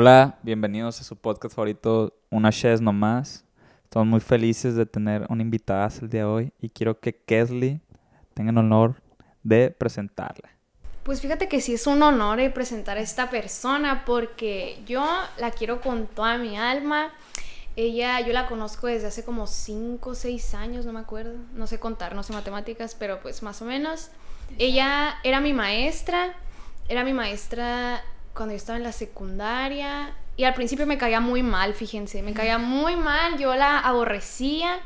Hola, bienvenidos a su podcast favorito, Una Chess Nomás. Estamos muy felices de tener una invitada el día de hoy y quiero que Kesley tenga el honor de presentarla. Pues fíjate que sí es un honor eh, presentar a esta persona porque yo la quiero con toda mi alma. Ella, yo la conozco desde hace como 5 o 6 años, no me acuerdo. No sé contar, no sé matemáticas, pero pues más o menos. Ella era mi maestra, era mi maestra cuando yo estaba en la secundaria. Y al principio me caía muy mal, fíjense, me caía muy mal, yo la aborrecía.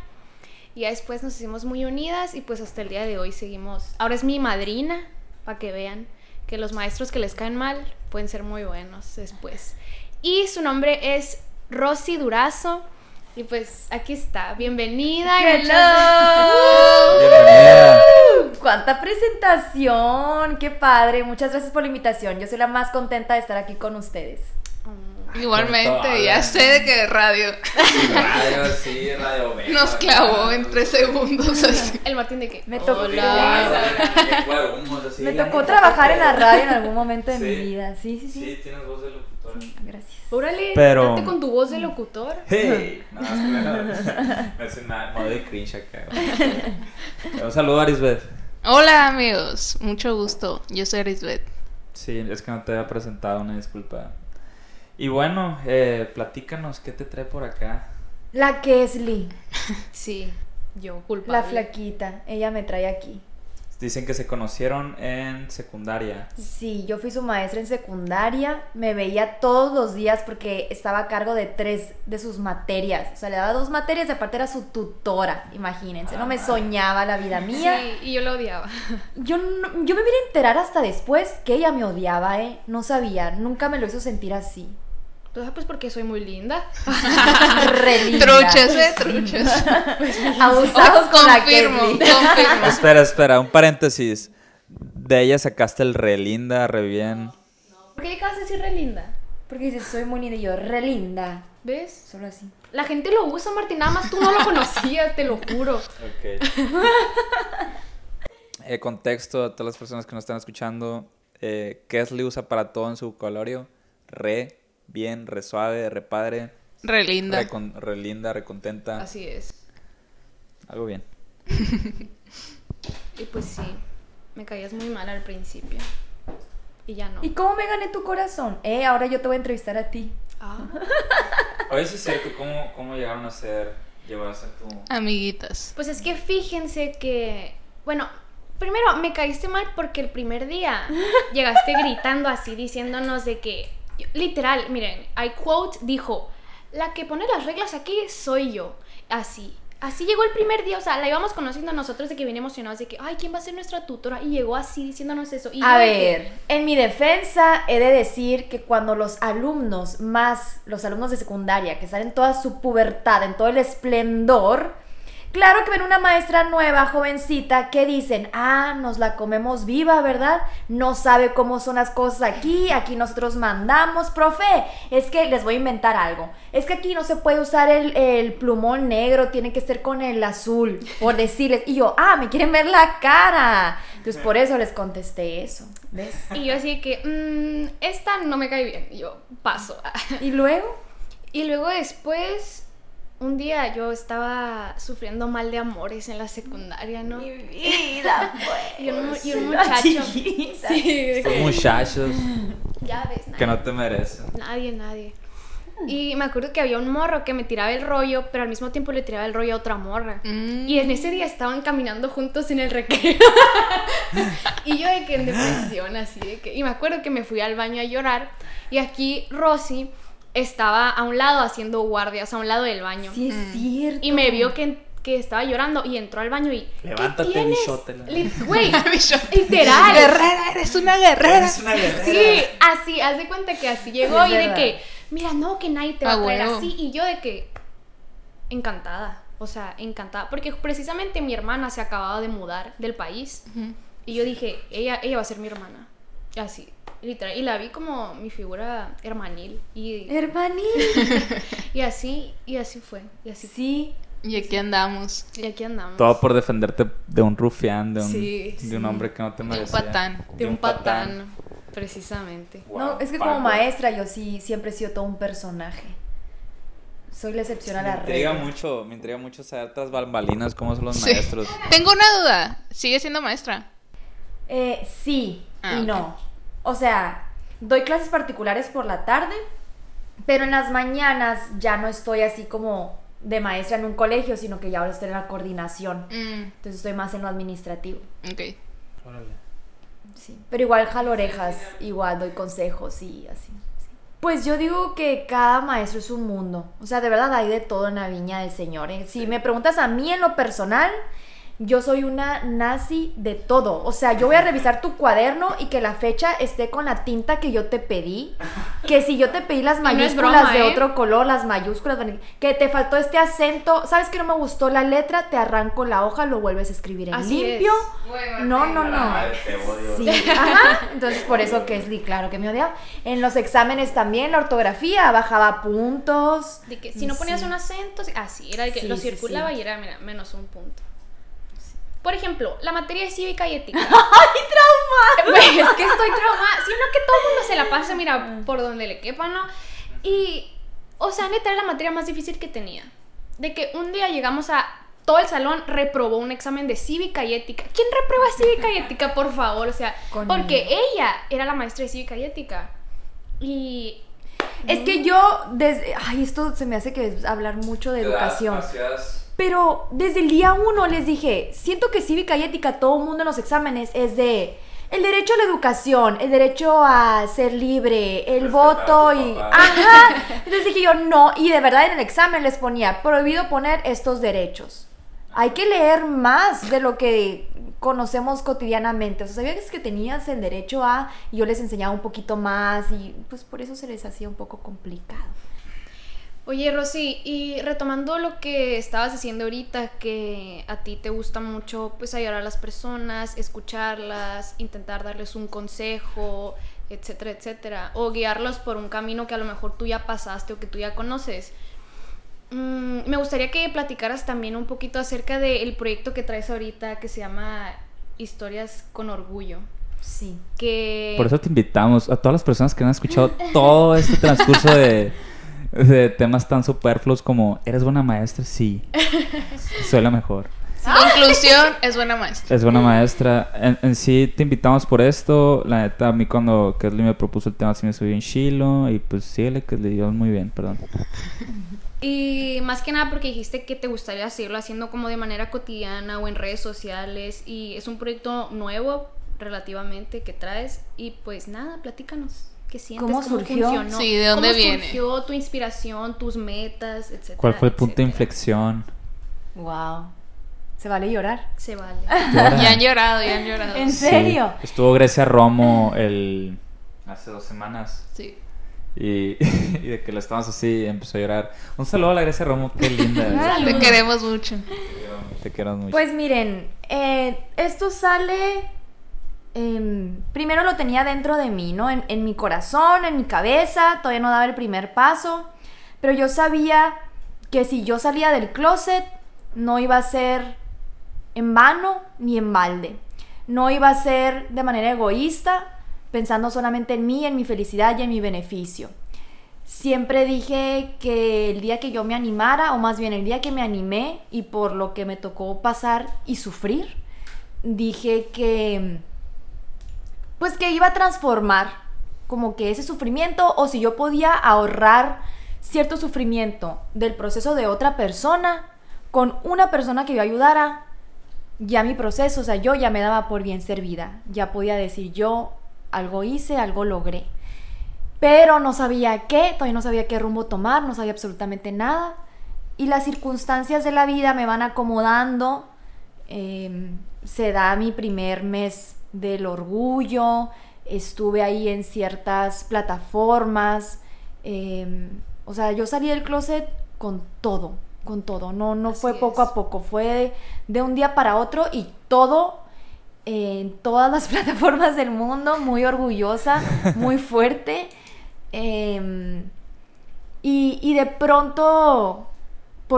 Y ya después nos hicimos muy unidas y pues hasta el día de hoy seguimos. Ahora es mi madrina, para que vean que los maestros que les caen mal pueden ser muy buenos después. Y su nombre es Rosy Durazo. Y pues aquí está. Bienvenida. muchas- Bienvenida. ¡Cuánta presentación! ¡Qué padre! Muchas gracias por la invitación. Yo soy la más contenta de estar aquí con ustedes. Igualmente, ya sé de qué radio. Radio, sí, Radio Nos clavó en tres segundos así. El Martín de que. Me tocó, Hola. me tocó trabajar en la radio en algún momento de Sí. mi vida. Sí, sí, sí. Sí, tienes voz de Gracias. Órale, Pero- date con tu voz de locutor. Hey, no, claro. Me hace una modo de cringe acá. Un saludo a Arisbeth. Hola amigos, mucho gusto. Yo soy Arisbeth. Sí, es que no te había presentado, una disculpa. Y bueno, eh, platícanos, ¿qué te trae por acá? La Kesley, Sí, yo culpable. la flaquita, ella me trae aquí. Dicen que se conocieron en secundaria. Sí, yo fui su maestra en secundaria, me veía todos los días porque estaba a cargo de tres de sus materias. O sea, le daba dos materias y aparte era su tutora, imagínense. No me Ah. soñaba la vida mía. Sí, y yo lo odiaba. Yo, no- yo me vine a enterar hasta después que ella me odiaba, ¿eh? No sabía, nunca me lo hizo sentir así. Pues, pues porque soy muy linda. Re linda. Truchas, eh, truchas. Abusados con la confirmo, confirmo. Espera, espera, un paréntesis. De ella sacaste el re linda, re bien. ¿Por qué acabas de decir re linda? Porque dices, soy muy linda y yo, re linda. ¿Ves? Solo así. La gente lo usa, Martín. Nada más tú no lo conocías, te lo juro. Ok. Eh, contexto a todas las personas que nos están escuchando. Eh, Kesley usa para todo en su vocabulario. Re, bien, re suave, re padre, Re linda. re, con- re linda, re contenta. Así es. Algo bien. Y pues sí, me caías muy mal al principio. Y ya no. ¿Y cómo me gané tu corazón? Eh, ahora yo te voy a entrevistar a ti. Ah. Oye, sí es cierto, ¿cómo, cómo llegaron a ser, llevar a ser tu... Amiguitas. Pues es que fíjense que, bueno, primero me caíste mal porque el primer día llegaste gritando así, diciéndonos de que, literal, miren, I quote dijo, la que pone las reglas aquí soy yo, así. Así llegó el primer día, o sea, la íbamos conociendo nosotros de que bien emocionados de que, ay, ¿quién va a ser nuestra tutora? Y llegó así diciéndonos eso. Y A que- ver, en mi defensa he de decir que cuando los alumnos, más los alumnos de secundaria, que están en toda su pubertad, en todo el esplendor, claro que ven una maestra nueva, jovencita, que dicen, ah, nos la comemos viva, ¿verdad? No sabe cómo son las cosas aquí, aquí nosotros mandamos, profe, es que les voy a inventar algo, es que aquí no se puede usar el, el plumón negro, tiene que ser con el azul, por decirles, y yo, ah, me quieren ver la cara, entonces por eso les contesté eso, ¿ves? Y yo así que, "Mm, esta no me cae bien. Y yo, paso. Y luego, Y luego después, un día yo estaba sufriendo mal de amores en la secundaria, ¿no? vida, pues. Y un, y un La muchacho. Sí, que, muchachos ya ves, nadie, que no te merecen. nadie, nadie. Y me acuerdo que había un morro que me tiraba el rollo, pero al mismo tiempo le tiraba el rollo a otra morra. Mm. Y en ese día estaban caminando juntos en el recreo. y yo de que en depresión, así de que... Y me acuerdo que me fui al baño a llorar. Y aquí Rosy estaba a un lado haciendo guardia, o sea, a un lado del baño. Sí, es cierto. Y me vio que, que estaba llorando y entró al baño y... Levántate, ¿qué tienes? Güey, literal. Guerrera, eres una guerrera. una guerrera. Sí, así, haz de cuenta que así llegó Sí, y de que, mira, no, que nadie te va A a traer así. Y yo de que, encantada, o sea, encantada. Porque precisamente mi hermana se acababa de mudar del país. Y yo dije, ella, ella va a ser mi hermana. Así, literal. Y la vi como mi figura hermanil. Y, Hermanita. y así, y así fue. Y así Sí. Y aquí andamos. Y aquí andamos. Todo por defenderte de un rufián, de un, Sí, de un hombre que no te De un merecía. patán. de un patán. Precisamente. No, es que como maestra yo sí siempre he sido todo un personaje. Soy la excepción a Me la intriga regla. mucho, me intriga mucho saber tras bambalinas cómo son los Sí. maestros. Tengo una duda. ¿Sigue siendo maestra? Eh, sí Ah, y ok. no. O sea, doy clases particulares por la tarde, pero en las mañanas ya no estoy así como de maestra en un colegio, sino que ya ahora estoy en la coordinación. Mm, Entonces estoy más en lo administrativo. ok. Sí. Pero igual jalo orejas, igual doy consejos y así. sí. Pues yo digo que cada maestro es un mundo. O sea, de verdad hay de todo en la viña del Señor. ¿eh? Si me preguntas a mí en lo personal, yo soy una nazi de todo. O sea, yo voy a revisar tu cuaderno y que la fecha esté con la tinta que yo te pedí. Que si yo te pedí las no es mayúsculas broma, de ¿eh? otro color, las mayúsculas, van- que te faltó este acento, ¿sabes que no me gustó la letra? Te arranco la hoja, lo vuelves a escribir en Así limpio. No, no, no. Sí, ajá. Entonces por eso que es claro que me odiaba. En los exámenes también la ortografía bajaba puntos. De que si no ponías Sí. un acento, así, era de que Sí, lo sí, circulaba sí. y era, mira, menos un punto. Por ejemplo, la materia de cívica y ética. ¡Ay, trauma! es que estoy traumada. Si no que todo el mundo se la pasa, mira, por donde le quepa, ¿no? Y, o sea, neta, era la materia más difícil que tenía. De que un día llegamos a... Todo el salón reprobó un examen de cívica y ética. ¿Quién reprueba cívica y ética, por favor? O sea, porque ella era la maestra de cívica y ética. Y Es que yo desde ay, esto se me hace que es hablar mucho de educación. Pero desde el día uno les dije, siento que cívica y ética, todo el mundo en los exámenes es de el derecho a la educación, el derecho a ser libre, el Respetar voto y... Ajá. Entonces dije yo, no, y de verdad en el examen les ponía, prohibido poner estos derechos. Hay que leer más de lo que conocemos cotidianamente. O sea, sabías que tenías el derecho a... Y yo les enseñaba un poquito más y pues por eso se les hacía un poco complicado. Oye, Rosy, y retomando lo que estabas diciendo ahorita, que a ti te gusta mucho pues ayudar a las personas, escucharlas, intentar darles un consejo, etcétera, etcétera, o guiarlos por un camino que a lo mejor tú ya pasaste o que tú ya conoces. Mm, me gustaría que platicaras también un poquito acerca del proyecto que traes ahorita que se llama Historias con Orgullo. Sí. Que Por eso te invitamos a todas las personas que han escuchado todo este transcurso de, de temas tan superfluos como ¿eres buena maestra? Sí. Soy la mejor. Conclusión, es buena maestra. Es buena maestra. En, en sí te invitamos por esto. La neta, a mí cuando Kesley me propuso el tema sí me subí en chilo. Y pues síguele, Kesley. Yo muy bien, perdón. Y más que nada porque dijiste que te gustaría seguirlo haciendo como de manera cotidiana o en redes sociales y es un proyecto nuevo relativamente que traes y pues nada, platícanos. ¿Qué sientes? ¿Cómo surgió? funcionó? Sí, ¿de dónde ¿Cómo viene? surgió tu inspiración, tus metas, etcétera? ¿Cuál fue el punto de inflexión? Wow. ¿Se vale llorar? Se vale. Llora. Ya han llorado, ya han llorado. ¿En Sí. serio? Estuvo Grecia Romo el... hace dos semanas. Sí. Y, y de que la estábamos así, empezó a llorar. Un saludo a la Grecia Romo, qué linda. Te queremos mucho. Te quiero mucho. Pues miren, eh, esto sale... em, primero lo tenía dentro de mí, ¿no? En, en mi corazón, en mi cabeza, todavía no daba el primer paso, pero yo sabía que si yo salía del closet no iba a ser en vano ni en balde. No iba a ser de manera egoísta, pensando solamente en mí, en mi felicidad y en mi beneficio. Siempre dije que el día que yo me animara, o más bien el día que me animé y por lo que me tocó pasar y sufrir, dije que pues que iba a transformar como que ese sufrimiento o si yo podía ahorrar cierto sufrimiento del proceso de otra persona con una persona que yo ayudara, ya mi proceso, o sea, yo ya me daba por bien servida, ya podía decir yo algo hice, algo logré. Pero no sabía qué, todavía no sabía qué rumbo tomar, no sabía absolutamente nada. Y las circunstancias de la vida me van acomodando. eh, se da mi primer mes del orgullo. Estuve ahí en ciertas plataformas. eh, o sea, yo salí del closet con todo, con todo. No, no Así fue poco es. a poco, fue de, de un día para otro y todo en todas las plataformas del mundo, muy orgullosa, muy fuerte. Em, y, y de pronto,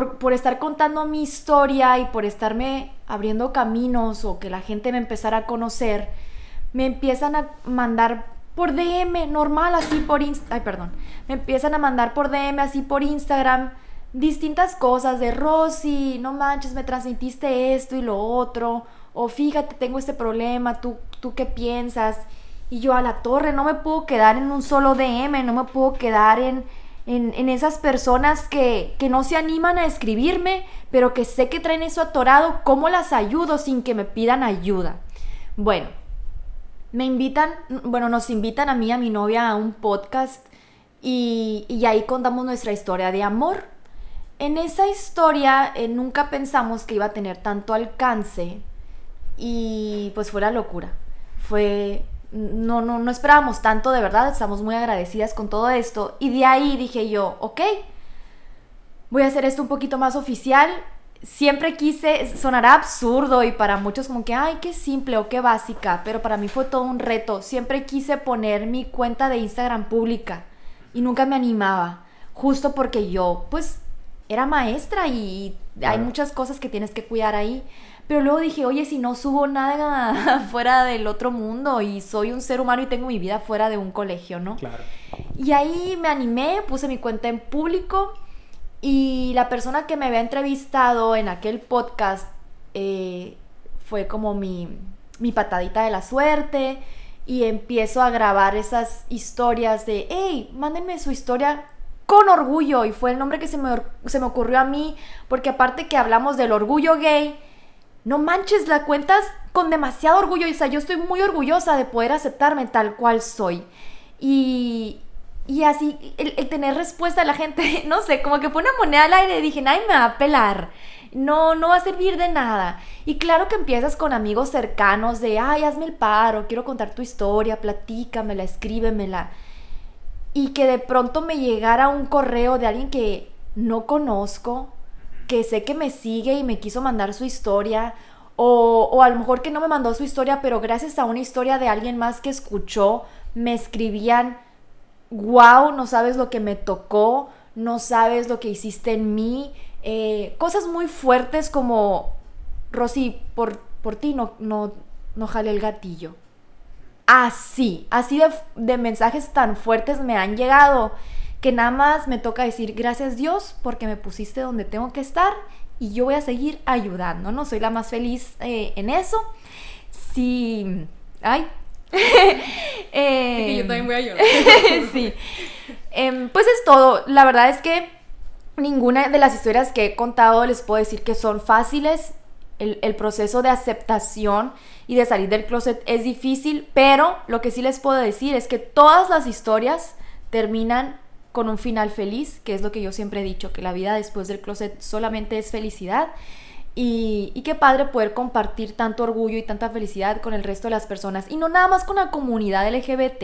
por, estar contando mi historia y por estarme abriendo caminos o que la gente me empezara a conocer, me empiezan a mandar por DM, normal, así por Instagram. Ay, perdón. Me empiezan a mandar por DM, así por Instagram, distintas cosas de Rosy, no manches, me transmitiste esto y lo otro. O fíjate, tengo este problema, ¿tú, tú qué piensas? Y yo a la torre, no me puedo quedar en un solo DM, no me puedo quedar en, en, esas personas que, que, no se animan a escribirme, pero que sé que traen eso atorado, ¿cómo las ayudo sin que me pidan ayuda? Bueno, me invitan, bueno, nos invitan a mí y a mi novia a un podcast y, y ahí contamos nuestra historia de amor. En esa historia eh, nunca pensamos que iba a tener tanto alcance y pues fue la locura. Fue, no, no, no esperábamos tanto, de verdad, estamos muy agradecidas con todo esto. Y de ahí dije yo, ok, voy a hacer esto un poquito más oficial siempre quise, sonará absurdo y para muchos como que, ay, qué simple o qué básica, pero para mí fue todo un reto. Siempre quise poner mi cuenta de Instagram pública y nunca me animaba, justo porque yo, pues, era maestra y hay muchas cosas que tienes que cuidar ahí. Pero luego dije, oye, si no subo nada fuera del otro mundo y soy un ser humano y tengo mi vida fuera de un colegio, ¿no? Claro. Y ahí me animé, puse mi cuenta en público y la persona que me había entrevistado en aquel podcast eh, fue como mi, mi patadita de la suerte y empiezo a grabar esas historias de, hey, mándenme su historia con orgullo y fue el nombre que se me, se me ocurrió a mí porque aparte que hablamos del orgullo gay, no manches, la cuentas con demasiado orgullo. O sea, yo estoy muy orgullosa de poder aceptarme tal cual soy. Y, y así, el, tener respuesta de la gente, no sé, como que fue una moneda al aire dije, nadie me va a pelar. No, no va a servir de nada. Y claro que empiezas con amigos cercanos de, ay, hazme el paro, quiero contar tu historia, platícamela, escríbemela. Y que de pronto me llegara un correo de alguien que no conozco, que sé que me sigue y me quiso mandar su historia, o, o, a lo mejor que no me mandó su historia, pero gracias a una historia de alguien más que escuchó, me escribían wow, no sabes lo que me tocó, no sabes lo que hiciste en mí. Eh, cosas muy fuertes como, Rosy, por, por ti no, no, no jale el gatillo. Así, así de, de mensajes tan fuertes me han llegado que nada más me toca decir gracias Dios porque me pusiste donde tengo que estar y yo voy a seguir ayudando, ¿no? Soy la más feliz eh, en eso. Sí, ay, eh, yo también voy a llorar. sí. Em, pues es todo. La verdad es que ninguna de las historias que he contado les puedo decir que son fáciles. El, el, proceso de aceptación y de salir del closet es difícil, pero lo que sí les puedo decir es que todas las historias terminan con un final feliz, que es lo que yo siempre he dicho, que la vida después del closet solamente es felicidad. Y, qué padre poder compartir tanto orgullo y tanta felicidad con el resto de las personas. Y no nada más con la comunidad LGBT,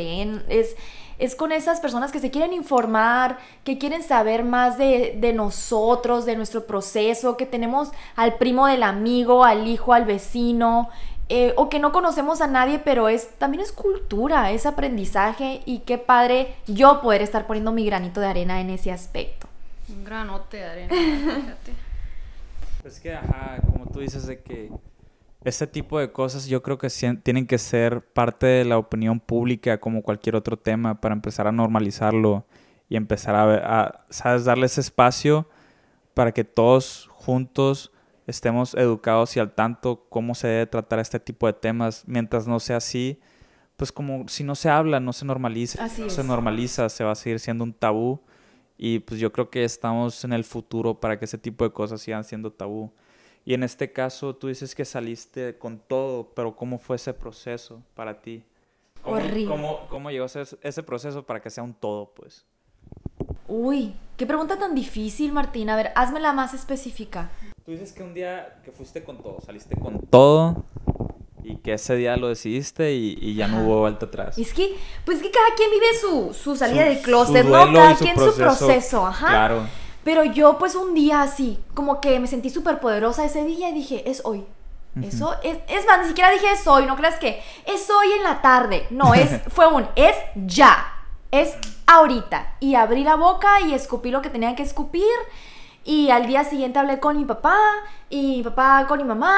es, es con esas personas que se quieren informar, que quieren saber más de, de, nosotros, de nuestro proceso, que tenemos al primo del amigo, al hijo, al vecino, eh, o que no conocemos a nadie, pero es también es cultura, es aprendizaje y qué padre yo poder estar poniendo mi granito de arena en ese aspecto. Un granote de arena, fíjate. Es que, ajá, como tú dices, de que este tipo de cosas yo creo que tienen que ser parte de la opinión pública como cualquier otro tema para empezar a normalizarlo y empezar a, a ¿sabes? Darle ese espacio para que todos juntos estemos educados y al tanto cómo se debe tratar este tipo de temas. Mientras no sea así, pues como si no se habla, no se normaliza, no se normaliza, se va a seguir siendo un tabú y pues yo creo que estamos en el futuro para que ese tipo de cosas sigan siendo tabú. Y en este caso tú dices que saliste con todo, pero ¿cómo fue ese proceso para ti? ¿Cómo, Horrible. ¿cómo, cómo llegó ese, ese proceso para que sea un todo, pues? Uy, qué pregunta tan difícil, Martín. A ver, la más específica. Tú dices que un día que fuiste con todo, saliste con todo y que ese día lo decidiste y, ya no hubo vuelta atrás. es que, pues que cada quien vive su, su salida del closet, ¿no? Cada quien su proceso, ajá. Claro. Pero yo, pues un día así, como que me sentí súper poderosa ese día y dije, es hoy. Eso es, es más, ni siquiera dije es hoy, no creas que es hoy en la tarde. No, es, fue un, es ya, es ahorita. Y abrí la boca y escupí lo que tenía que escupir y al día siguiente hablé con mi papá, y mi papá con mi mamá,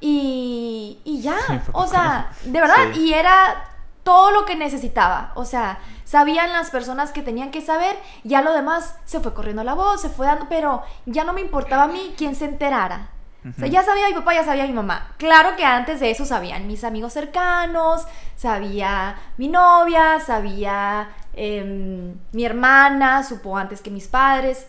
y, y ya. o sea, de verdad, y era todo lo que necesitaba. O sea, sabían las personas que tenían que saber, ya lo demás se fue corriendo la voz, se fue dando, pero ya no me importaba a mí quién se enterara. O sea, ya sabía mi papá, ya sabía mi mamá. Claro que antes de eso sabían mis amigos cercanos, sabía mi novia, sabía em, mi hermana, supo antes que mis padres.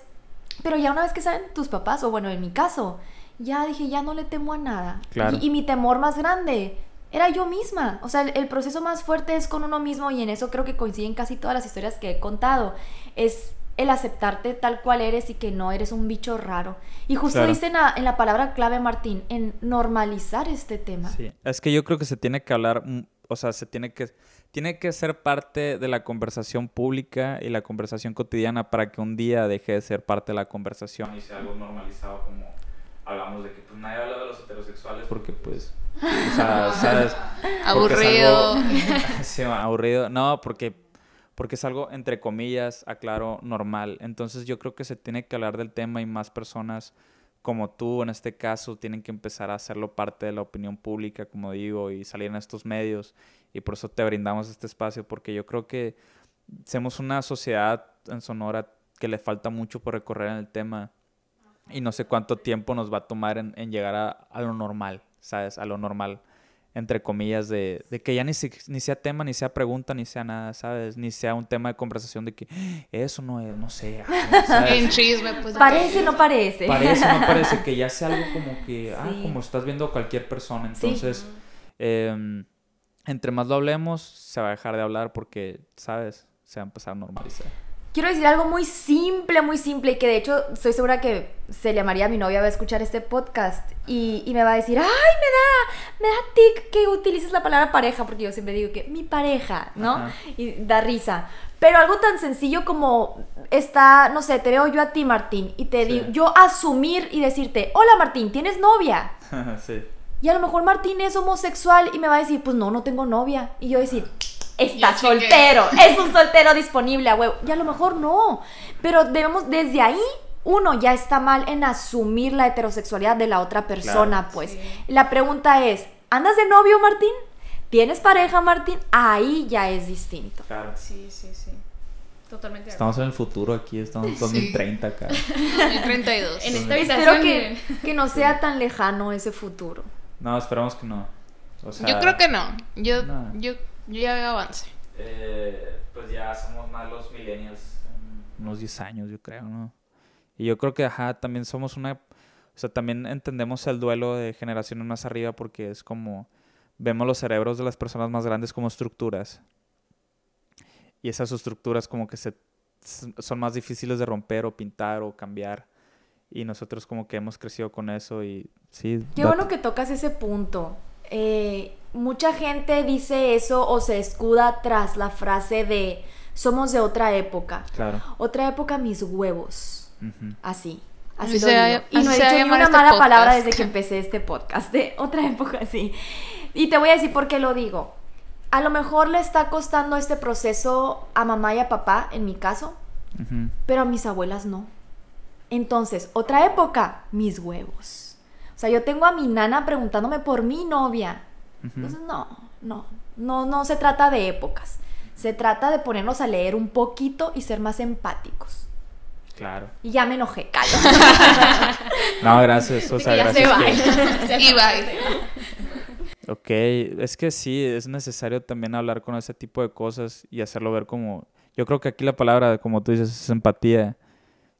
Pero ya una vez que saben tus papás, o bueno, en mi caso, ya dije, ya no le temo a nada. Claro. Y, y mi temor más grande era yo misma. O sea, el, el proceso más fuerte es con uno mismo y en eso creo que coinciden casi todas las historias que he contado. Es el aceptarte tal cual eres y que no eres un bicho raro. Y justo Claro. dice en la, en la palabra clave, Martín, en normalizar este tema. Sí, es que yo creo que se tiene que hablar, mm, o sea, se tiene que, tiene que ser parte de la conversación pública y la conversación cotidiana para que un día deje de ser parte de la conversación y sea algo normalizado como hablamos de que pues nadie habla de los heterosexuales porque pues, o sea, ¿sabes? Porque es Aburrido. algo- Sí, aburrido. No, porque, porque es algo, entre comillas, aclaro, normal. Entonces yo creo que se tiene que hablar del tema y más personas como tú, en este caso, tienen que empezar a hacerlo parte de la opinión pública, como digo, y salir en estos medios. Y por eso te brindamos este espacio, porque yo creo que somos una sociedad en Sonora que le falta mucho por recorrer en el tema. Y no sé cuánto tiempo nos va a tomar en, en llegar a, a lo normal, ¿sabes? A lo normal, entre comillas, de, de que ya ni, si- ni sea tema, ni sea pregunta, ni sea nada, ¿sabes? Ni sea un tema de conversación de que eso no es, no sé, ah, ¿sabes? En chisme, pues. Parece, no parece. Parece, no parece que ya sea algo como que, ah, Sí. como estás viendo a cualquier persona. Sí. Entonces, em, entre más lo hablemos, se va a dejar de hablar porque, ¿sabes? Se va a empezar a normalizar. Quiero decir algo muy simple, muy simple, y que de hecho estoy segura que Celia María, mi novia, va a escuchar este podcast y, y me va a decir, ay, me da, me da tic que utilices la palabra pareja, porque yo siempre digo que mi pareja, ¿no? Ajá. Y da risa. Pero algo tan sencillo como está, no sé, te veo yo a ti, Martín, y te Sí. digo, yo asumir y decirte, hola Martín, ¿tienes novia? sí. Y a lo mejor Martín es homosexual y me va a decir, pues no, no tengo novia. Y yo decir, está soltero, es un soltero disponible a huevo. Y a lo mejor no. Pero debemos, desde ahí, uno ya está mal en asumir la heterosexualidad de la otra persona, Claro. pues. Sí. La pregunta es, ¿andas de novio, Martín? ¿Tienes pareja, Martín? Ahí ya es distinto. Claro. Sí, sí, sí. Totalmente. Estamos en el futuro aquí, estamos en 2030 acá. 2032. En esta Espero habitación. que, que no sea tan lejano ese futuro. No, esperamos que no. O sea, Yo creo que no. Yo, No. yo, yo ya veo avance. eh, pues ya somos más los millennials en unos 10 años, yo creo, ¿no? Y yo creo que, ajá, también somos una... O sea, también entendemos el duelo de generaciones más arriba porque es como... Vemos los cerebros de las personas más grandes como estructuras. Y esas estructuras como que se, son más difíciles de romper o pintar o cambiar. Y nosotros como que hemos crecido con eso y sí. Qué bueno que tocas ese punto. Eh, mucha gente dice eso o se escuda tras la frase de somos de otra época. Claro. Otra época mis huevos. Así. Así Así lo se va- digo. Y no he así a dicho ni una este mala palabra podcast. desde que empecé este podcast. De otra época, sí. Y te voy a decir por qué lo digo. A lo mejor le está costando este proceso a mamá y a papá, en mi caso, pero a mis abuelas no. Entonces, otra época, mis huevos. O sea, yo tengo a mi nana preguntándome por mi novia. Entonces, no, no, no, no se trata de épocas. Se trata de ponernos a leer un poquito y ser más empáticos. Claro. Y ya me enojé, callo. No, gracias. O sea, ya se gracias va. que- Y bye. Ok, es que sí, es necesario también hablar con ese tipo de cosas y hacerlo ver como... Yo creo que aquí la palabra, como tú dices, es empatía.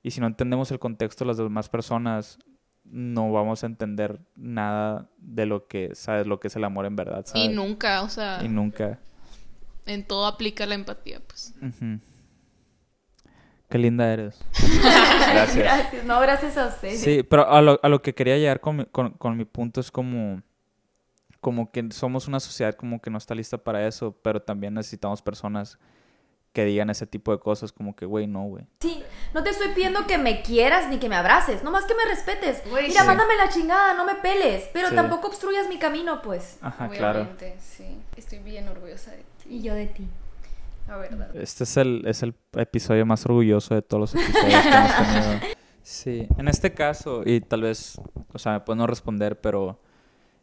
Y si no entendemos el contexto de las demás personas, no vamos a entender nada de lo que, ¿sabes? Lo que es el amor en verdad, ¿sabes? Y nunca, o sea, Y nunca. en todo aplica la empatía, pues. Qué linda eres. Gracias. Gracias, no, gracias a ustedes. Sí, pero a lo, a lo que quería llegar con mi, con, con mi punto es como, como que somos una sociedad como que no está lista para eso, pero también necesitamos personas que digan ese tipo de cosas como que, güey, no, güey. Sí, no te estoy pidiendo que me quieras ni que me abraces, nomás que me respetes. Güey, Mira, sí. mándame la chingada, no me peles, pero Sí. tampoco obstruyas mi camino, pues. Ajá, claro. Obviamente, sí. Estoy bien orgullosa de ti. Y yo de ti. La verdad. Este es el, es el episodio más orgulloso de todos los episodios que hemos tenido. Sí, en este caso, y tal vez, o sea, me puedo no responder, pero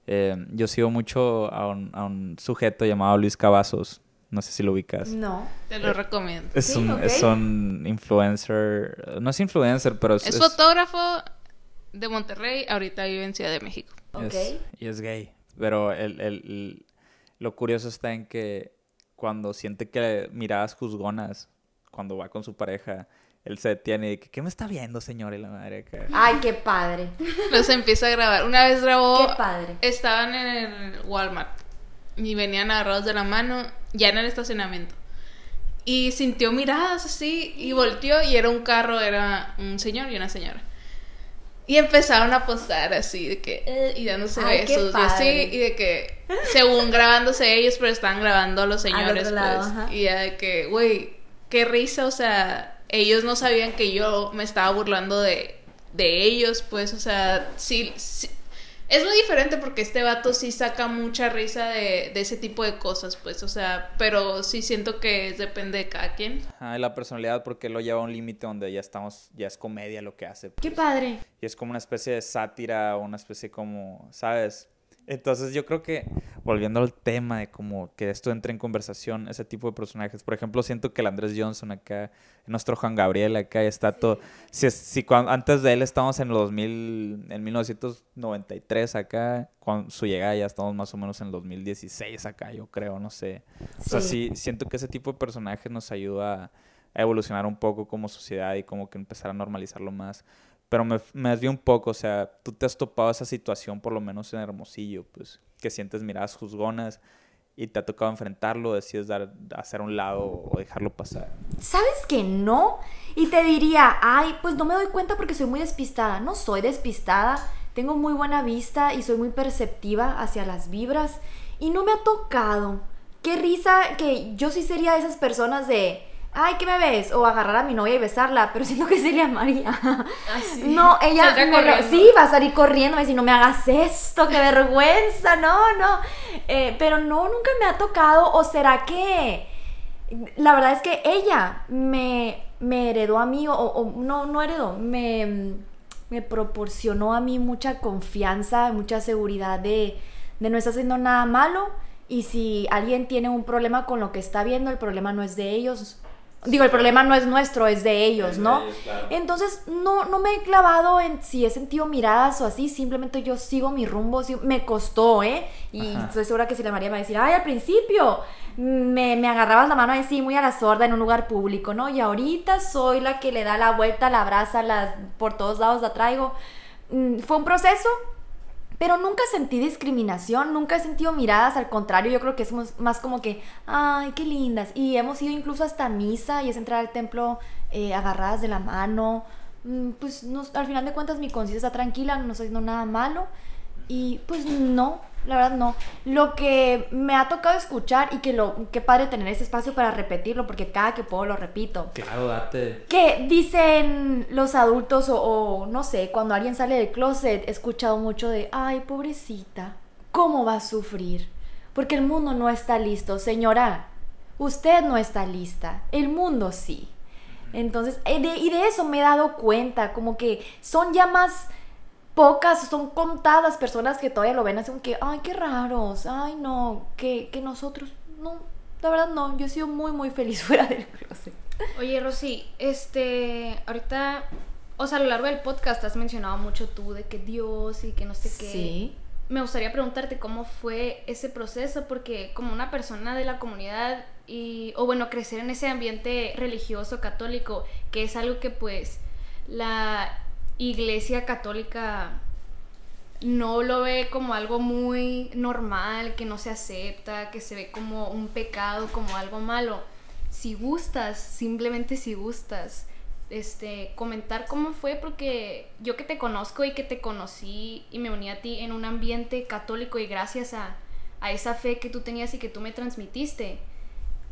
eh, yo sigo mucho a un, a un sujeto llamado Luis Cavazos. No sé si lo ubicas. No. Te lo recomiendo. Es, Sí, un, ok. es un influencer. No es influencer, pero es. Es es- fotógrafo de Monterrey, ahorita vive en Ciudad de México. Ok. es- y es gay. Pero el, el- el- lo curioso está en que cuando siente que miradas juzgonas, cuando va con su pareja, él se detiene y que, ¿qué me está viendo, señor? Y la madre. Ay, qué padre. Los empieza a grabar. Una vez grabó. Qué padre. Estaban en el Walmart y venían agarrados de la mano, ya en el estacionamiento. Y sintió miradas así y volteó y era un carro, era un señor y una señora. Y empezaron a postar así de que eh, y dándose Ay, besos y así y de que según grabándose ellos pero estaban grabando a los señores lado, pues y ya de que güey qué risa o sea ellos no sabían que yo me estaba burlando de de ellos pues o sea sí, sí- es muy diferente porque este vato sí saca mucha risa de, de ese tipo de cosas, pues, o sea, pero sí siento que depende de cada quien. Ajá, y la personalidad porque lo lleva a un límite donde ya estamos, ya es comedia lo que hace. Qué pues. padre. Y es como una especie de sátira, una especie como, ¿sabes? Entonces yo creo que, volviendo al tema de como que esto entre en conversación, ese tipo de personajes, por ejemplo, siento que el Andrés Johnson acá, nuestro Juan Gabriel acá está todo, si, si antes de él estamos en los 2000, en 1993 acá, con su llegada ya estamos más o menos en 2016 acá, yo creo, no sé. O sea, Sí. sí, siento que ese tipo de personajes nos ayuda a evolucionar un poco como sociedad y como que empezar a normalizarlo más. Pero me, me un poco, o sea, tú te has topado esa situación, por lo menos en Hermosillo, pues, que sientes miradas juzgonas y te ha tocado enfrentarlo, decides hacer un lado o dejarlo pasar. ¿Sabes que no? Y te diría, ay, pues no me doy cuenta porque soy muy despistada. No soy despistada, tengo muy buena vista y soy muy perceptiva hacia las vibras. Y no me ha tocado. Qué risa que yo sí sería de esas personas de, ay, ¿qué me ves? O agarrar a mi novia y besarla, pero siento que sería María. No, ella me- sí va a salir corriendo, me dice, no me hagas esto, qué vergüenza, no, no. Eh, pero no, nunca me ha tocado, o será que la verdad es que ella me, me heredó a mí, o, o no, no heredó, me, me proporcionó a mí mucha confianza, mucha seguridad de, de no estar haciendo nada malo. Y si alguien tiene un problema con lo que está viendo, el problema no es de ellos. Digo, el problema no es nuestro, es de ellos, ¿no? Entonces, no, no me he clavado en si he sentido miradas o así, simplemente yo sigo mi rumbo, me costó, ¿eh? Y Ajá. estoy segura que si la María me va a decir, ay, al principio me, me agarrabas la mano así muy a la sorda en un lugar público, ¿no? Y ahorita soy la que le da la vuelta, la abraza, la, por todos lados la traigo. Mm, Fue un proceso, pero nunca sentí discriminación, nunca he sentido miradas, al contrario, yo creo que es más- como que, ay, qué lindas. Y hemos ido incluso hasta misa y es entrar al templo eh, agarradas de la mano. Mm, Pues no- al final de cuentas mi conciencia está tranquila, no estoy haciendo nada malo. Y pues no, la verdad no. Lo que me ha tocado escuchar y que lo, qué padre tener ese espacio para repetirlo, porque cada que puedo lo repito. Claro, date. Que dicen los adultos o, o, no sé, cuando alguien sale del closet, he escuchado mucho de, ay, pobrecita, ¿cómo va a sufrir? Porque el mundo no está listo. Señora, usted no está lista, el mundo sí. Entonces, eh, de- y de eso me he dado cuenta, como que son ya más pocas, son contadas personas que todavía lo ven así como que, ay, qué raros, ay, no, que, que nosotros, no, la verdad no, yo he sido muy, muy feliz fuera del closet. Oye, Rosy, este, ahorita, o sea, a lo largo del podcast has mencionado mucho tú de que Dios y que no sé qué. Sí. Me gustaría preguntarte cómo fue ese proceso, porque como una persona de la comunidad y, o bueno, crecer en ese ambiente religioso católico, que es algo que pues la iglesia católica no lo ve como algo muy normal, que no se acepta, que se ve como un pecado, como algo malo. Si gustas, simplemente si gustas, este, comentar cómo fue, porque yo que te conozco y que te conocí y me uní a ti en un ambiente católico y gracias a, a esa fe que tú tenías y que tú me transmitiste,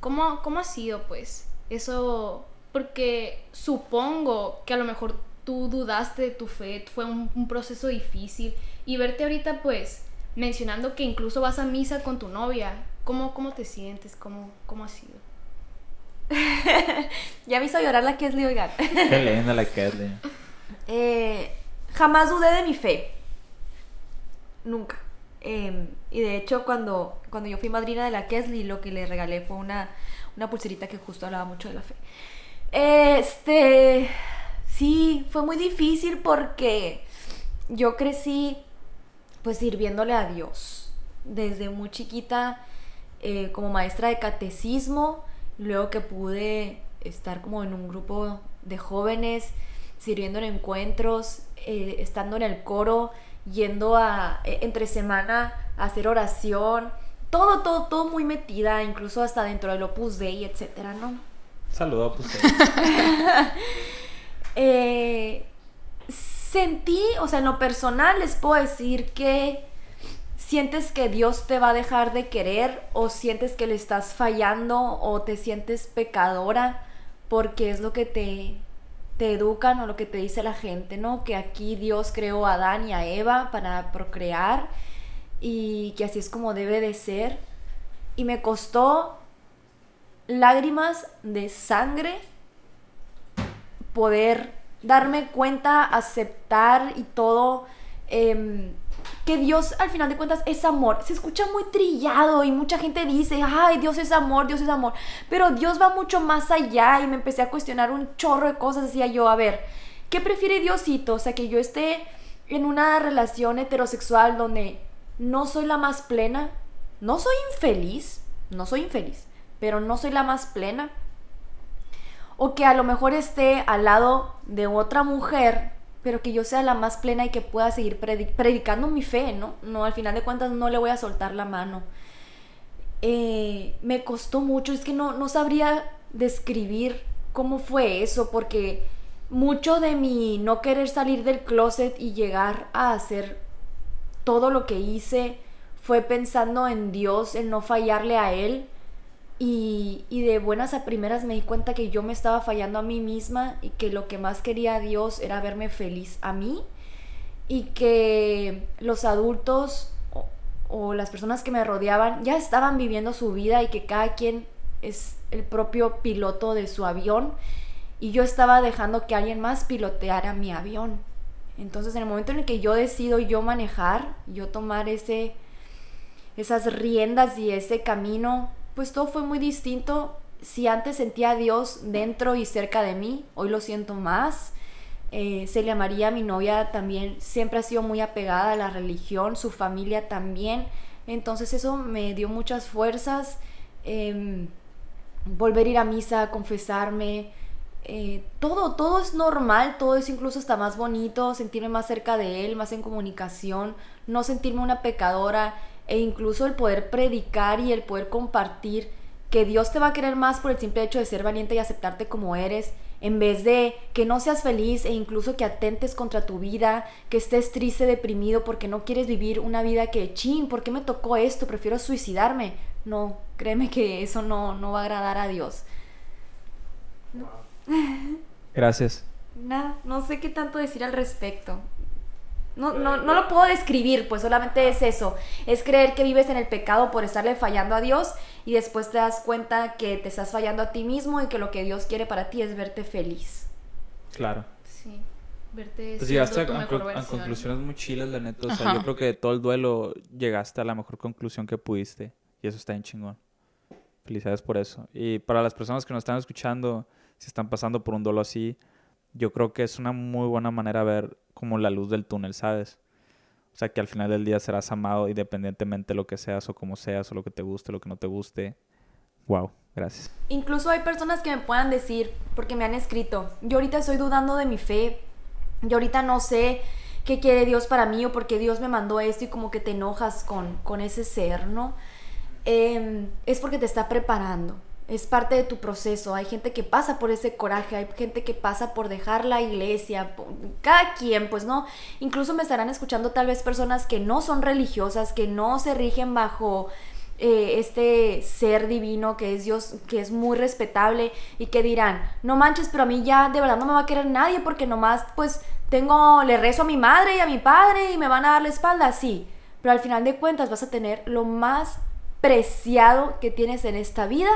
¿cómo, cómo ha sido pues eso? Porque supongo que a lo mejor tú dudaste de tu fe, fue un, un proceso difícil y verte ahorita pues mencionando que incluso vas a misa con tu novia, ¿cómo, cómo te sientes? ¿Cómo, cómo ha sido? Ya me hizo llorar la que es oigan. Qué linda la Kelly. Eh, jamás dudé de mi fe. Nunca. Em, y de hecho, cuando, cuando yo fui madrina de la Kesley, lo que le regalé fue una, una pulserita que justo hablaba mucho de la fe. Este, sí, fue muy difícil porque yo crecí pues sirviéndole a Dios. Desde muy chiquita eh, como maestra de catecismo, luego que pude estar como en un grupo de jóvenes, sirviendo en encuentros, eh, estando en el coro, yendo a eh, entre semana a hacer oración, todo, todo, todo muy metida, incluso hasta dentro del Opus Dei, etcétera, ¿no? Saludo Opus Dei. sentí, o sea, en lo personal les puedo decir que sientes que Dios te va a dejar de querer o sientes que le estás fallando o te sientes pecadora porque es lo que te, te educan o lo que te dice la gente, ¿no? Que aquí Dios creó a Adán y a Eva para procrear y que así es como debe de ser. Y me costó lágrimas de sangre poder darme cuenta, aceptar y todo. Em, que Dios al final de cuentas es amor. Se escucha muy trillado y mucha gente dice, ay, Dios es amor, Dios es amor. Pero Dios va mucho más allá y me empecé a cuestionar un chorro de cosas. Decía yo, a ver, ¿qué prefiere Diosito? O sea, que yo esté en una relación heterosexual donde no soy la más plena, no soy infeliz, no soy infeliz, pero no soy la más plena. O que a lo mejor esté al lado de otra mujer pero que yo sea la más plena y que pueda seguir predicando mi fe, ¿no? No, al final de cuentas no le voy a soltar la mano. Eh, me costó mucho, es que no, no sabría describir cómo fue eso, porque mucho de mi no querer salir del closet y llegar a hacer todo lo que hice fue pensando en Dios, en no fallarle a Él y, de buenas a primeras me di cuenta que yo me estaba fallando a mí misma y que lo que más quería Dios era verme feliz a mí y que los adultos o, o, las personas que me rodeaban ya estaban viviendo su vida y que cada quien es el propio piloto de su avión y yo estaba dejando que alguien más piloteara mi avión. Entonces en el momento en el que yo decido yo manejar, yo tomar ese, esas riendas y ese camino pues todo fue muy distinto. Si antes sentía a Dios dentro y cerca de mí, hoy lo siento más. Eh, Celia María, mi novia, también siempre ha sido muy apegada a la religión, su familia también. Entonces eso me dio muchas fuerzas. Em, volver a ir a misa, confesarme. Eh, todo, todo es normal, todo es incluso hasta más bonito, sentirme más cerca de Él, más en comunicación, no sentirme una pecadora e incluso el poder predicar y el poder compartir que Dios te va a querer más por el simple hecho de ser valiente y aceptarte como eres, en vez de que no seas feliz e incluso que atentes contra tu vida, que estés triste, deprimido porque no quieres vivir una vida que, chin, ¿por qué me tocó esto? Prefiero suicidarme. No, créeme que eso no, no va a agradar a Dios. Gracias. Nada, no sé qué tanto decir al respecto. No, no, no lo puedo describir, pues solamente es eso. Es creer que vives en el pecado por estarle fallando a Dios y después te das cuenta que te estás fallando a ti mismo y que lo que Dios quiere para ti es verte feliz. Claro. Sí. Verte pues llegaste a, a, conclusiones muy chilas, la neta. O sea, yo creo que de todo el duelo llegaste a la mejor conclusión que pudiste. Y eso está en chingón. Felicidades por eso. Y para las personas que nos están escuchando, si están pasando por un duelo así, yo creo que es una muy buena manera de ver como la luz del túnel, ¿sabes? O sea, que al final del día serás amado independientemente de lo que seas o como seas o lo que te guste, lo que no te guste. Wow, gracias. Incluso hay personas que me puedan decir, porque me han escrito, yo ahorita estoy dudando de mi fe, yo ahorita no sé qué quiere Dios para mí o porque Dios me mandó esto y como que te enojas con, con ese ser, ¿no? Em, es porque te está preparando es parte de tu proceso. Hay gente que pasa por ese coraje, hay gente que pasa por dejar la iglesia, cada quien, pues no. Incluso me estarán escuchando tal vez personas que no son religiosas, que no se rigen bajo eh, este ser divino que es Dios, que es muy respetable y que dirán, no manches, pero a mí ya de verdad no me va a querer nadie porque nomás pues tengo, le rezo a mi madre y a mi padre y me van a dar la espalda, sí. Pero al final de cuentas vas a tener lo más preciado que tienes en esta vida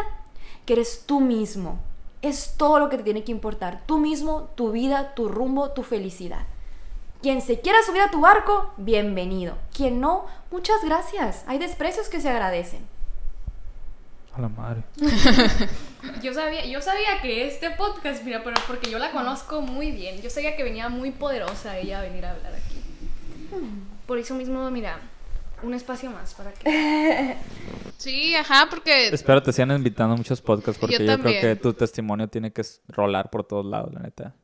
que eres tú mismo. Es todo lo que te tiene que importar. Tú mismo, tu vida, tu rumbo, tu felicidad. Quien se quiera subir a tu barco, bienvenido. Quien no, muchas gracias. Hay desprecios que se agradecen. A la madre. Yo sabía, yo sabía que este podcast, mira, pero porque yo la conozco muy bien. Yo sabía que venía muy poderosa ella a venir a hablar aquí. Por eso mismo, mira, un espacio más para que. Sí, ajá, porque Espero te sigan invitando a muchos podcasts porque Yo yo, creo que tu testimonio tiene que rolar por todos lados, la neta.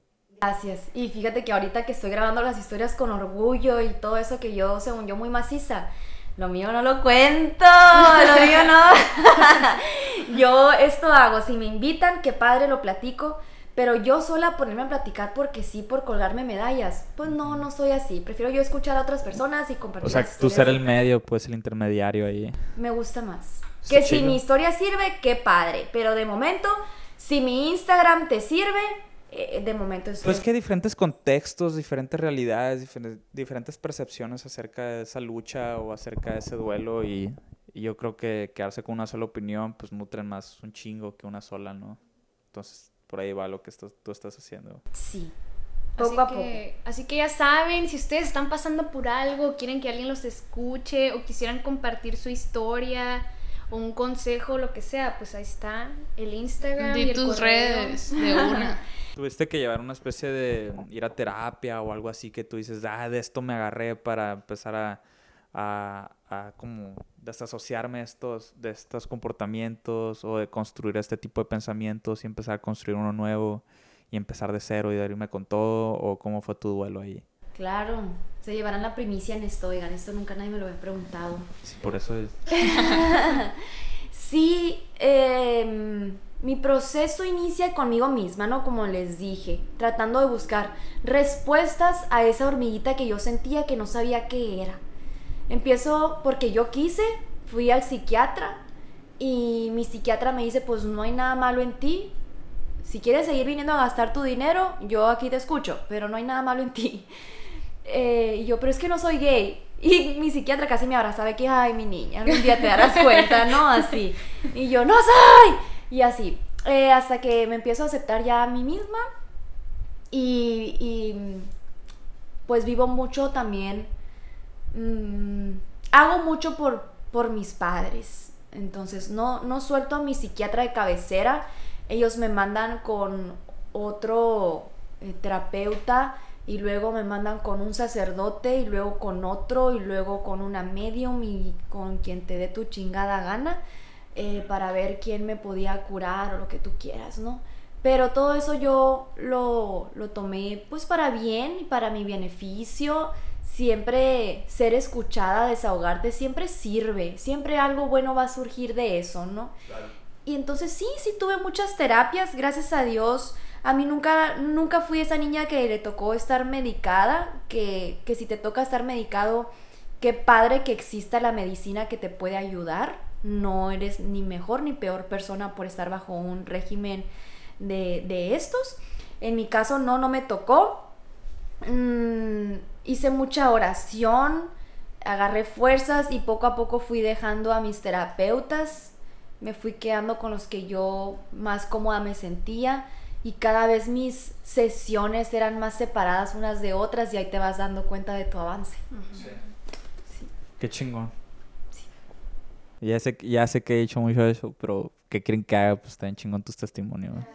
Gracias. Y fíjate que ahorita que estoy grabando las historias con orgullo y todo eso que yo, según yo, muy maciza, lo mío no lo cuento, lo mío no. yo esto hago, si me invitan, qué padre, lo platico, pero yo sola ponerme a platicar porque sí, por colgarme medallas, pues no, no soy así. Prefiero yo escuchar a otras personas y compartir. O sea, las tú ser el medio, pues el intermediario ahí. me gusta más. Está Que si mi historia sirve, qué padre. Pero de momento, si mi Instagram te sirve, eh, de momento es. Pues que hay diferentes contextos, diferentes realidades, difer- diferentes percepciones acerca de esa lucha o acerca de ese duelo y, y yo creo que quedarse con una sola opinión pues nutren más un chingo que una sola, ¿no? Entonces por ahí va lo que estás- tú estás haciendo. Sí. Así Poco a poco. así que ya saben, si ustedes están pasando por algo, quieren que alguien los escuche o quisieran compartir su historia o un consejo, lo que sea, pues ahí está el Instagram. y di el tus correo. redes de una. Tuviste que llevar una especie de ir a terapia o algo así que tú dices, ah, de esto me agarré para empezar a, a, a como desasociarme de estos, de estos comportamientos o de construir este tipo de pensamientos y empezar a construir uno nuevo y empezar de cero y darme con todo o cómo fue tu duelo ahí. Claro. Se llevarán la primicia en esto, oigan, esto nunca nadie me lo había preguntado. Sí, por eso es... Sí, em, mi proceso inicia conmigo misma, ¿no? Como les dije, tratando de buscar respuestas a esa hormiguita que yo sentía que no sabía qué era. Empiezo porque yo quise, fui al psiquiatra y mi psiquiatra me dice, pues no hay nada malo en ti. Si quieres seguir viniendo a gastar tu dinero, yo aquí te escucho, pero no hay nada malo en ti. Eh, y yo, pero es que no soy gay. Y mi psiquiatra casi me abrazaba que, ay, mi niña, algún día te darás cuenta, ¿no? Así. Y yo, no soy. Y así. Eh, hasta que me empiezo a aceptar ya a mí misma. Y, y, pues vivo mucho también. Mm, hago mucho por, por mis padres. Entonces no, no suelto a mi psiquiatra de cabecera. Ellos me mandan con otro eh, terapeuta y luego me mandan con un sacerdote y luego con otro y luego con una medium y con quien te dé tu chingada gana eh, para ver quién me podía curar o lo que tú quieras, ¿no? Pero todo eso yo lo, lo tomé pues para bien y para mi beneficio. Siempre ser escuchada, desahogarte, siempre sirve. Siempre algo bueno va a surgir de eso, ¿no? Y entonces sí, sí tuve muchas terapias, gracias a Dios. A mí nunca, nunca fui esa niña que le tocó estar medicada, que, que si te toca estar medicado, qué padre que exista la medicina que te puede ayudar. No eres ni mejor ni peor persona por estar bajo un régimen de, de estos. En mi caso no, no me tocó. Mm, hice mucha oración, agarré fuerzas y poco a poco fui dejando a mis terapeutas. Me fui quedando con los que yo más cómoda me sentía y cada vez mis sesiones eran más separadas unas de otras y ahí te vas dando cuenta de tu avance. Qué chingón. Ya sé, ya sé que he dicho mucho de eso, pero ¿qué creen que haga? Pues está bien chingón tus testimonios. ¿no?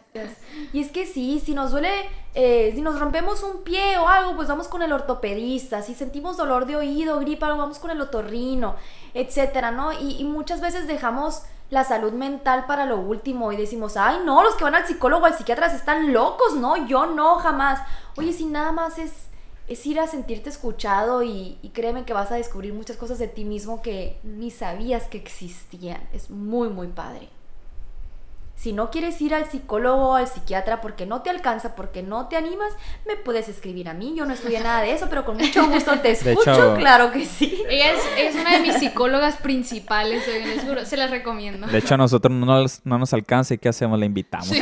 Y es que sí, si nos duele, eh, si nos rompemos un pie o algo, pues vamos con el ortopedista. Si sentimos dolor de oído, gripa, vamos con el otorrino, etcétera, ¿no? Y, y muchas veces dejamos la salud mental para lo último y decimos, ay, no, los que van al psicólogo o al psiquiatra están locos, no, yo no, jamás. Oye, si nada más es, es ir a sentirte escuchado y, y créeme que vas a descubrir muchas cosas de ti mismo que ni sabías que existían. Es muy, muy padre. Si no quieres ir al psicólogo o al psiquiatra porque no te alcanza, porque no te animas, me puedes escribir a mí. Yo no estudié nada de eso, pero con mucho gusto te escucho, hecho- claro que sí. Ella es, es una de mis psicólogas principales, les juro, se las recomiendo. De hecho, a nosotros no nos, no nos alcanza y ¿qué hacemos? La invitamos.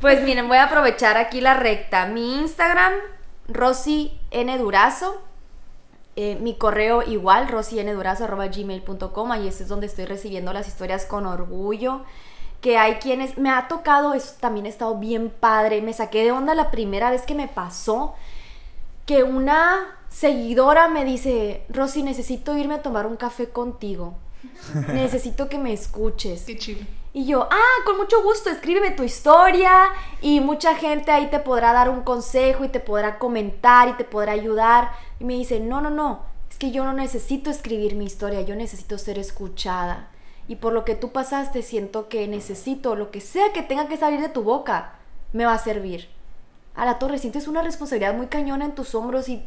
Pues miren, voy a aprovechar aquí la recta. Mi Instagram, Rosy N. Durazo. Eh, mi correo igual, rosynedurazo.gmail.com. Ahí ese es donde estoy recibiendo las historias con orgullo. que hay quienes, me ha tocado, eso también ha estado bien padre, me saqué de onda la primera vez que me pasó, que una seguidora me dice, Rosy, necesito irme a tomar un café contigo, necesito que me escuches. Qué chido. Y yo, ah, con mucho gusto, escríbeme tu historia y mucha gente ahí te podrá dar un consejo y te podrá comentar y te podrá ayudar. Y me dice, no, no, no, es que yo no necesito escribir mi historia, yo necesito ser escuchada. Y por lo que tú pasaste, siento que necesito lo que sea que tenga que salir de tu boca, me va a servir. A la torre, sientes una responsabilidad muy cañona en tus hombros y,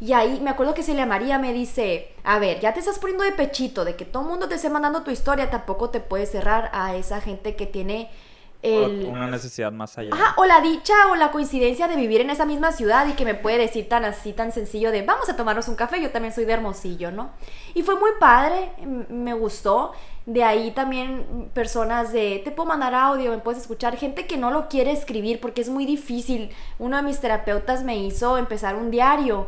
y, ahí me acuerdo que Celia María me dice, a ver, ya te estás poniendo de pechito, de que todo el mundo te esté mandando tu historia, tampoco te puedes cerrar a esa gente que tiene el... Una necesidad más allá. Ajá, o la dicha o la coincidencia de vivir en esa misma ciudad y que me puede decir tan así, tan sencillo de vamos a tomarnos un café, yo también soy de Hermosillo, ¿no? Y fue muy padre, me gustó. De ahí también personas de, te puedo mandar audio, me puedes escuchar, gente que no lo quiere escribir porque es muy difícil. Uno de mis terapeutas me hizo empezar un diario.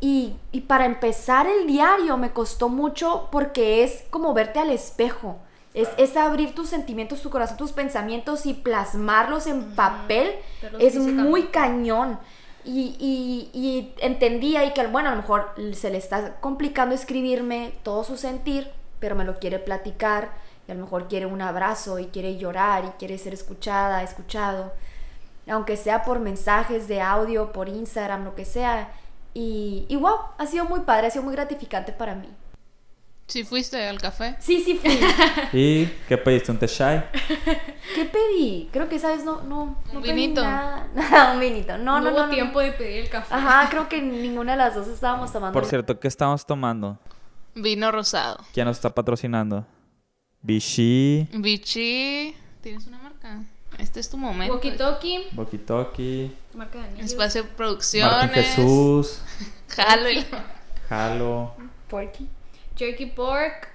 Y, y para empezar el diario me costó mucho porque es como verte al espejo. Es, es abrir tus sentimientos, tu corazón, tus pensamientos y plasmarlos en papel. Es muy cañón. Y, y, y entendía y que, bueno, a lo mejor se le está complicando escribirme todo su sentir, pero me lo quiere platicar y a lo mejor quiere un abrazo y quiere llorar y quiere ser escuchada, escuchado, aunque sea por mensajes de audio, por Instagram, lo que sea. Y, y wow, ha sido muy padre, ha sido muy gratificante para mí. Si fuiste al café. Sí, sí fui. ¿Y qué pediste? ¿Un té? ¿Qué pedí? Creo que esa vez no, no, no Un pedí vinito. nada. un vinito. No, no, hubo no, no. tiempo de pedir el café. Ajá, creo que ninguna de las dos estábamos tomando. Por cierto, ¿qué estamos tomando? Vino rosado. ¿Quién nos está patrocinando? Vichy, Vichy. ¿Tienes una marca? Este es tu momento. Walkie Talkie, Boquitoki, marca de. Espacio Producciones. Martín Jesús, Jalo y- Jalo. Porky. Jerky Pork,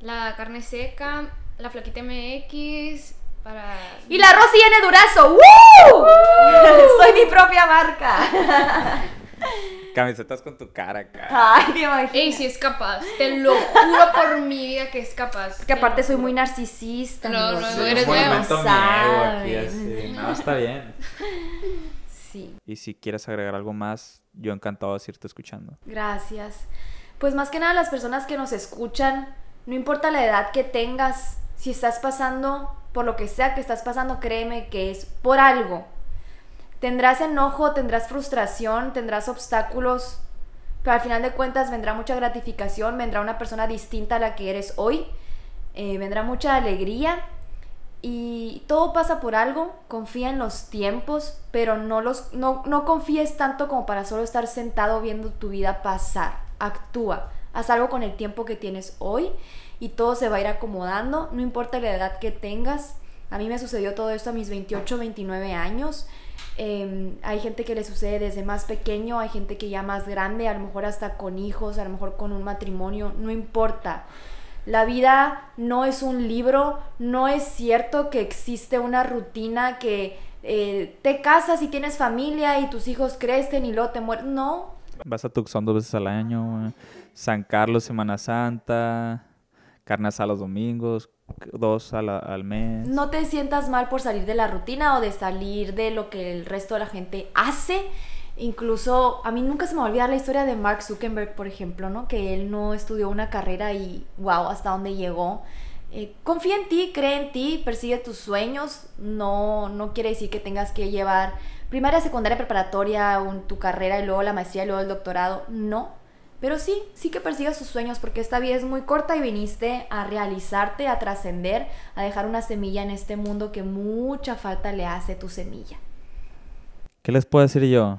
la carne seca, la flaquita MX, para... Y la Rosy N. Durazo. ¡Woo! Soy mi propia marca. Camisetas con tu cara acá. Ay, te imaginas. Ey, si es capaz, te lo juro por mi vida que es capaz. Que te aparte soy muy narcisista. No, no, Sí, eres no nuevo. Aquí, así. No, está bien. Sí, Y si quieres agregar algo más, yo encantado de irte escuchando. gracias. Pues más que nada las personas que nos escuchan, no importa la edad que tengas, si estás pasando por lo que sea que estás pasando, créeme que es por algo. Tendrás enojo, tendrás frustración, tendrás obstáculos, pero al final de cuentas vendrá mucha gratificación, vendrá una persona distinta a la que eres hoy, eh, vendrá mucha alegría y todo pasa por algo, confía en los tiempos, pero no, los, no, no confíes tanto como para solo estar sentado viendo tu vida pasar, actúa, haz algo con el tiempo que tienes hoy y todo se va a ir acomodando, no importa la edad que tengas. A mí me sucedió todo esto a mis 28, 29 años. Eh, hay gente que le sucede desde más pequeño, hay gente que ya más grande, a lo mejor hasta con hijos, a lo mejor con un matrimonio, no importa. La vida no es un libro, no es cierto que existe una rutina que eh, te casas y tienes familia y tus hijos crecen y luego te mueren. No, Vas a Tucson dos veces al año. San Carlos, Semana Santa, carne asada los domingos, dos a al mes. no te sientas mal por salir de la rutina o de salir de lo que el resto de la gente hace. Incluso a mí nunca se me va a olvidar la historia de Mark Zuckerberg, por ejemplo, ¿no? Que él no estudió una carrera y wow, hasta dónde llegó. Eh, confía en ti, cree en ti, persigue tus sueños. No, no quiere decir que tengas que llevar primaria, secundaria, preparatoria, un- tu carrera y luego la maestría y luego el doctorado. No. Pero sí, sí que persigas tus sueños porque esta vida es muy corta y viniste a realizarte, a trascender, a dejar una semilla en este mundo que mucha falta le hace tu semilla. ¿Qué les puedo decir yo?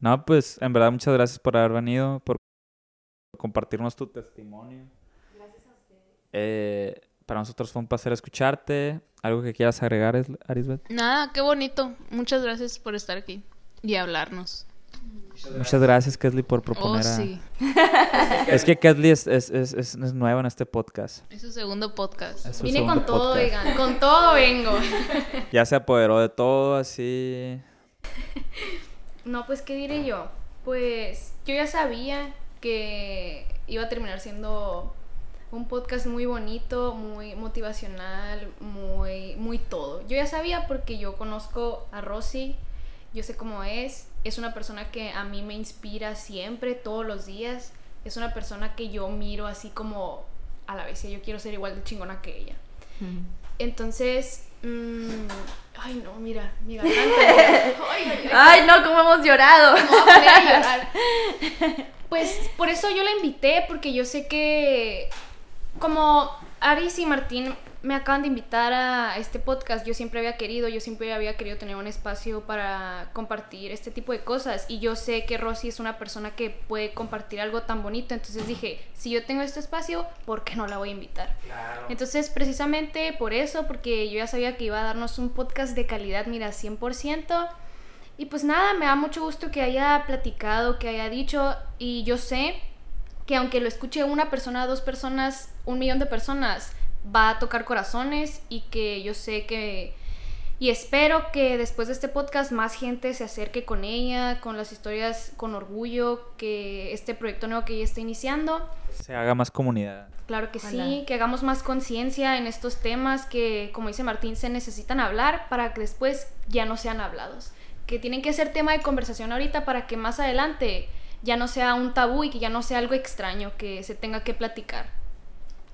No, pues en verdad muchas gracias por haber venido, por compartirnos tu testimonio. Gracias a ustedes. para nosotros fue un placer escucharte. ¿Algo que quieras agregar, Es- Arisbet? Nada, qué bonito. Muchas gracias por estar aquí y hablarnos. Muchas gracias, Kesley, por Oh, proponer a... sí. Es que Kesley es, es, es, es, nueva en este podcast. Es su segundo podcast. Su Vine segundo con todo, podcast. oigan, con todo vengo. Ya se apoderó de todo, así... No, pues, ¿qué diré yo? Pues yo ya sabía que iba a terminar siendo Un podcast muy bonito, muy motivacional, muy, muy todo. Yo ya sabía porque yo conozco a Rosy, yo sé cómo es. Es una persona que a mí me inspira siempre, todos los días. Es una persona que yo miro así como a la vez. Yo quiero ser igual de chingona que ella. Entonces, mm, ay no, mira, mi garganta. mira. Ay, ay, ay. Ay, no, cómo hemos llorado. Me voy a poner a llorar. Pues por eso yo la invité, porque yo sé que como Aris y Martín me acaban de invitar a este podcast, yo siempre había querido, yo siempre había querido tener un espacio para compartir este tipo de cosas y yo sé que Rosy es una persona que puede compartir algo tan bonito, entonces dije, si yo tengo este espacio, ¿por qué no la voy a invitar? Entonces, precisamente por eso, porque yo ya sabía que iba a darnos un podcast de calidad, mira, 100%. Y pues nada, me da mucho gusto que haya platicado, que haya dicho, y yo sé que aunque lo escuche una persona, dos personas, un millón de personas, va a tocar corazones y que yo sé que... Y espero que después de este podcast más gente se acerque con ella, con las historias con orgullo, que este proyecto nuevo que ella está iniciando. Se haga más comunidad. Claro que sí, que hagamos más conciencia en estos temas que, como dice Martín, se necesitan hablar para que después ya no sean hablados. Que tienen que ser tema de conversación ahorita para que más adelante ya no sea un tabú y que ya no sea algo extraño que se tenga que platicar.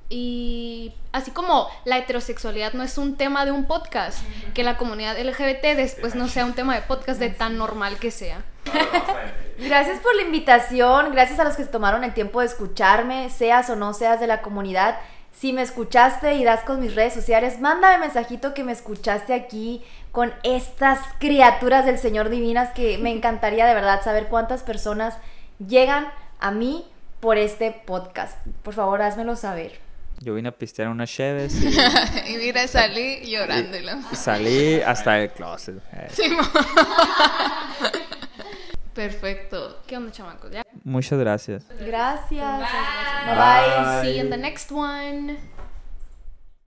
Y así como la heterosexualidad no es un tema de un podcast, que la comunidad LGBT después no sea un tema de podcast de tan normal que sea. Gracias por la invitación, gracias a los que se tomaron el tiempo de escucharme, seas o no seas de la comunidad. Si me escuchaste y das con mis redes sociales, mándame mensajito que me escuchaste aquí con estas criaturas del Señor divinas que me encantaría de verdad saber cuántas personas llegan a mí por este podcast. Por favor, házmelo saber. Yo vine a pistear unas cheves y, y mira, salí llorándolo. y salí hasta el closet. Eh, Sí, Perfecto. ¿Qué onda, chamacos? ¿Ya? Muchas gracias. Gracias. Bye. Bye bye. See you in the next one.